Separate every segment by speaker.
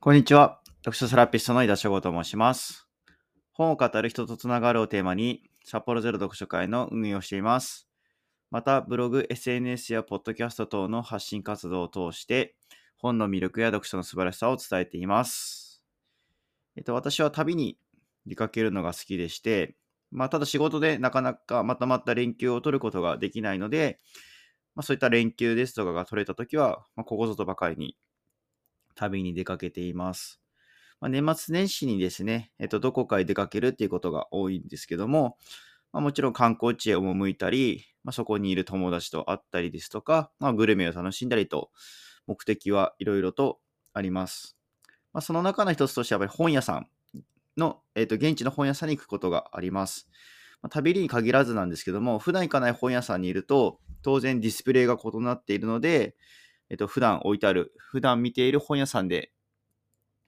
Speaker 1: こんにちは。読書セラピストの井田翔吾と申します。本を語る人とつながるをテーマに、札幌ゼロ読書会の運営をしています。また、ブログ、SNS やポッドキャスト等の発信活動を通して、本の魅力や読書の素晴らしさを伝えています。えっと、私は旅に出かけるのが好きでして、まあ、ただ仕事でなかなかまとまった連休を取ることができないので、まあ、そういった連休ですとかが取れたときは、まあ、ここぞとばかりに旅に出かけています。まあ、年末年始にですね、えっと、どこかへ出かけるっていうことが多いんですけども、まあ、もちろん観光地へ赴いたり、まあ、そこにいる友達と会ったりですとか、まあ、グルメを楽しんだりと、目的はいろいろとあります。まあ、その中の一つとしては、やっぱり本屋さんの、えっと、現地の本屋さんに行くことがあります。まあ、旅に限らずなんですけども、普段行かない本屋さんにいると、当然ディスプレイが異なっているので、えっと、普段置いてある、普段見ている本屋さんで、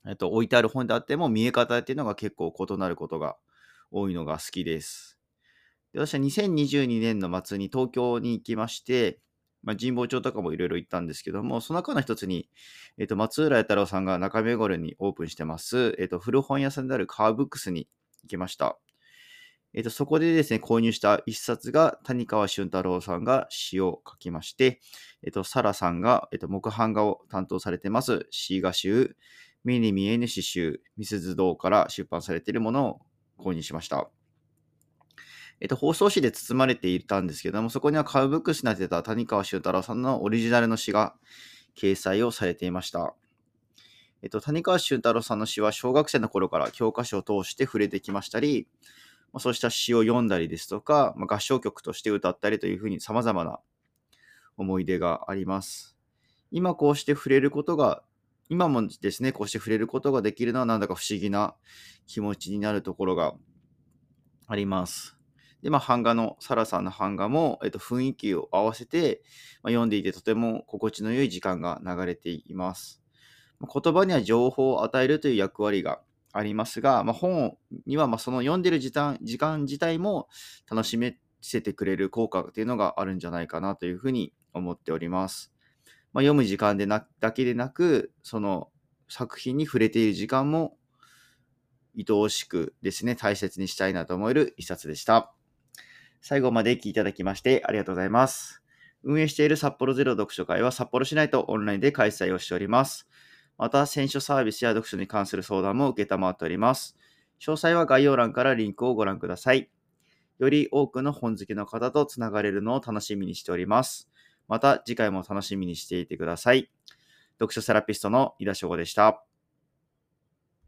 Speaker 1: えっと、置いてある本であっても見え方っていうのが結構異なることが多いのが好きです。で私は2022年の末に東京に行きまして、まあ、神保町とかもいろいろ行ったんですけども、その中の一つに、えっと、松浦弥太郎さんが中目黒にオープンしてます、えっと、古本屋さんであるカーブックスに行きました。えっと、そこでですね、購入した一冊が谷川俊太郎さんが詩を書きまして、えっと、サラさんが、えっと、木版画を担当されてます詩画集、目に見えぬ詩集、ミスズ堂から出版されているものを購入しました。えっと、包装紙で包まれていたんですけども、そこにはカウブックスになってた谷川俊太郎さんのオリジナルの詩が掲載をされていました。えっと、谷川俊太郎さんの詩は小学生の頃から教科書を通して触れてきましたり、まあ、そうした詩を読んだりですとか、まあ、合唱曲として歌ったりというふうに様々な思い出があります。今こうして触れることが、今もですね、こうして触れることができるのはなんだか不思議な気持ちになるところがあります。で、まあ、版画の、サラさんの版画も、えっと、雰囲気を合わせて、まあ、読んでいてとても心地の良い時間が流れています。言葉には情報を与えるという役割がありますが、まあ、本にはまその読んでる時間時間自体も楽しめせてくれる効果っていうのがあるんじゃないかなというふうに思っております。まあ、読む時間でなだけでなく、その作品に触れている時間も愛おしくですね、大切にしたいなと思える一冊でした。最後まで聞いていただきましてありがとうございます。運営している札幌ゼロ読書会は札幌市内とオンラインで開催をしております。また、選書サービスや読書に関する相談も受けたまっております。詳細は概要欄からリンクをご覧ください。より多くの本好きの方とつながれるのを楽しみにしております。また次回も楽しみにしていてください。読書セラピストの井田翔吾でした。